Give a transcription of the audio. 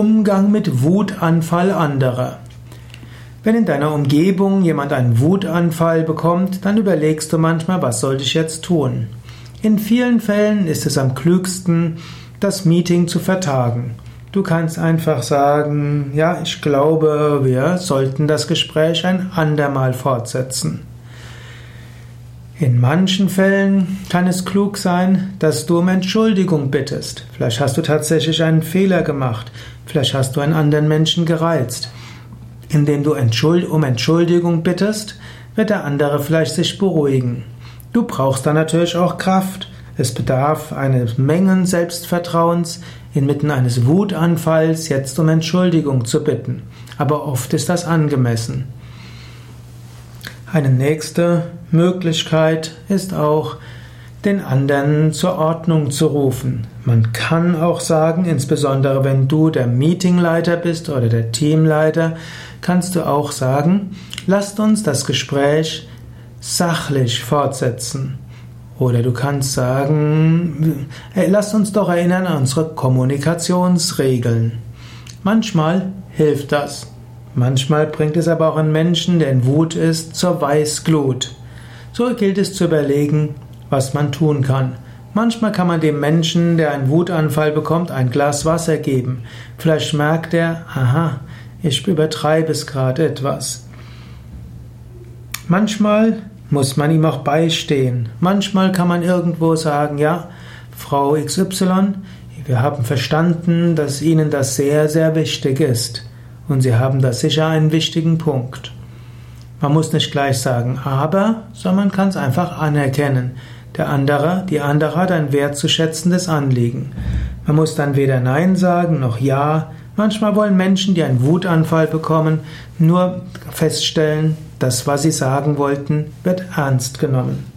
Umgang mit Wutanfall anderer. Wenn in deiner Umgebung jemand einen Wutanfall bekommt, dann überlegst du manchmal, was sollte ich jetzt tun? In vielen Fällen ist es am klügsten, das Meeting zu vertagen. Du kannst einfach sagen, ja, ich glaube, wir sollten das Gespräch ein andermal fortsetzen. In manchen Fällen kann es klug sein, dass du um Entschuldigung bittest. Vielleicht hast du tatsächlich einen Fehler gemacht. Vielleicht hast du einen anderen Menschen gereizt. Indem du um Entschuldigung bittest, wird der andere vielleicht sich beruhigen. Du brauchst dann natürlich auch Kraft. Es bedarf eines Mengen Selbstvertrauens, inmitten eines Wutanfalls jetzt um Entschuldigung zu bitten. Aber oft ist das angemessen. Eine nächste Möglichkeit ist auch, den anderen zur Ordnung zu rufen. Man kann auch sagen, insbesondere wenn du der Meetingleiter bist oder der Teamleiter, kannst du auch sagen, lasst uns das Gespräch sachlich fortsetzen. Oder du kannst sagen, lasst uns doch erinnern an unsere Kommunikationsregeln. Manchmal hilft das. Manchmal bringt es aber auch einen Menschen, der in Wut ist, zur Weißglut. So gilt es zu überlegen, was man tun kann. Manchmal kann man dem Menschen, der einen Wutanfall bekommt, ein Glas Wasser geben. Vielleicht merkt er, aha, ich übertreibe es gerade etwas. Manchmal muss man ihm auch beistehen. Manchmal kann man irgendwo sagen, ja, Frau XY, wir haben verstanden, dass Ihnen das sehr, sehr wichtig ist. Und Sie haben da sicher einen wichtigen Punkt. Man muss nicht gleich sagen, aber, sondern man kann es einfach anerkennen. Der andere, die andere hat ein wertzuschätzendes Anliegen. Man muss dann weder Nein sagen noch Ja. Manchmal wollen Menschen, die einen Wutanfall bekommen, nur feststellen, das, was sie sagen wollten, wird ernst genommen.